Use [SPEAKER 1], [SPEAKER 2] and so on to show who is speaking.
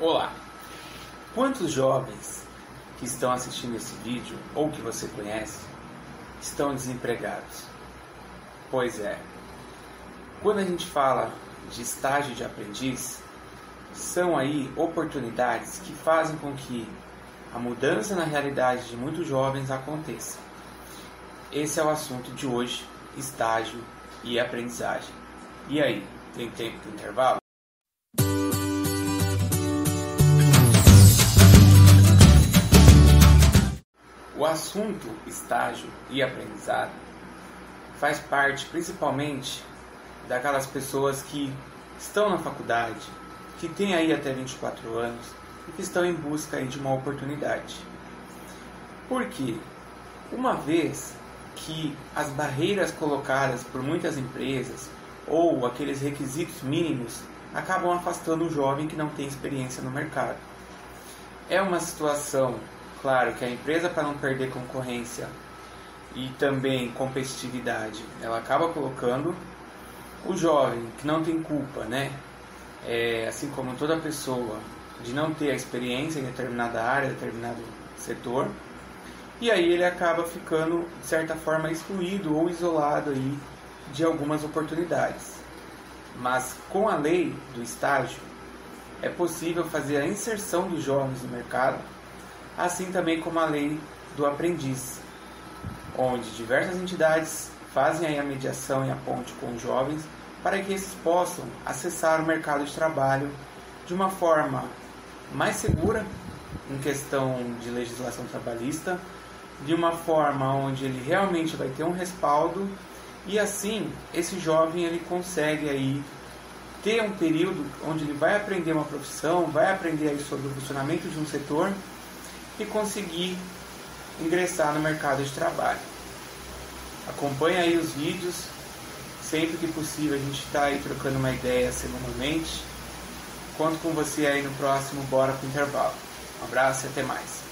[SPEAKER 1] Olá! Quantos jovens que estão assistindo esse vídeo ou que você conhece estão desempregados? Pois é, quando a gente fala de estágio de aprendiz, são aí oportunidades que fazem com que a mudança na realidade de muitos jovens aconteça. Esse é o assunto de hoje: estágio e aprendizagem. E aí, tem tempo de intervalo? Assunto estágio e aprendizado faz parte principalmente daquelas pessoas que estão na faculdade, que têm aí até 24 anos e que estão em busca de uma oportunidade. Porque uma vez que as barreiras colocadas por muitas empresas ou aqueles requisitos mínimos acabam afastando o jovem que não tem experiência no mercado. É uma situação Claro que a empresa, para não perder concorrência e também competitividade, ela acaba colocando o jovem que não tem culpa, né? É, assim como toda pessoa, de não ter a experiência em determinada área, determinado setor, e aí ele acaba ficando, de certa forma, excluído ou isolado aí de algumas oportunidades. Mas com a lei do estágio, é possível fazer a inserção dos jovens no mercado assim também como a lei do aprendiz, onde diversas entidades fazem a mediação e a ponte com os jovens para que esses possam acessar o mercado de trabalho de uma forma mais segura em questão de legislação trabalhista, de uma forma onde ele realmente vai ter um respaldo e assim esse jovem ele consegue aí ter um período onde ele vai aprender uma profissão, vai aprender aí sobre o funcionamento de um setor e conseguir ingressar no mercado de trabalho. Acompanhe aí os vídeos, sempre que possível a gente está aí trocando uma ideia semanalmente. Conto com você aí no próximo Bora pro Intervalo. Um abraço e até mais.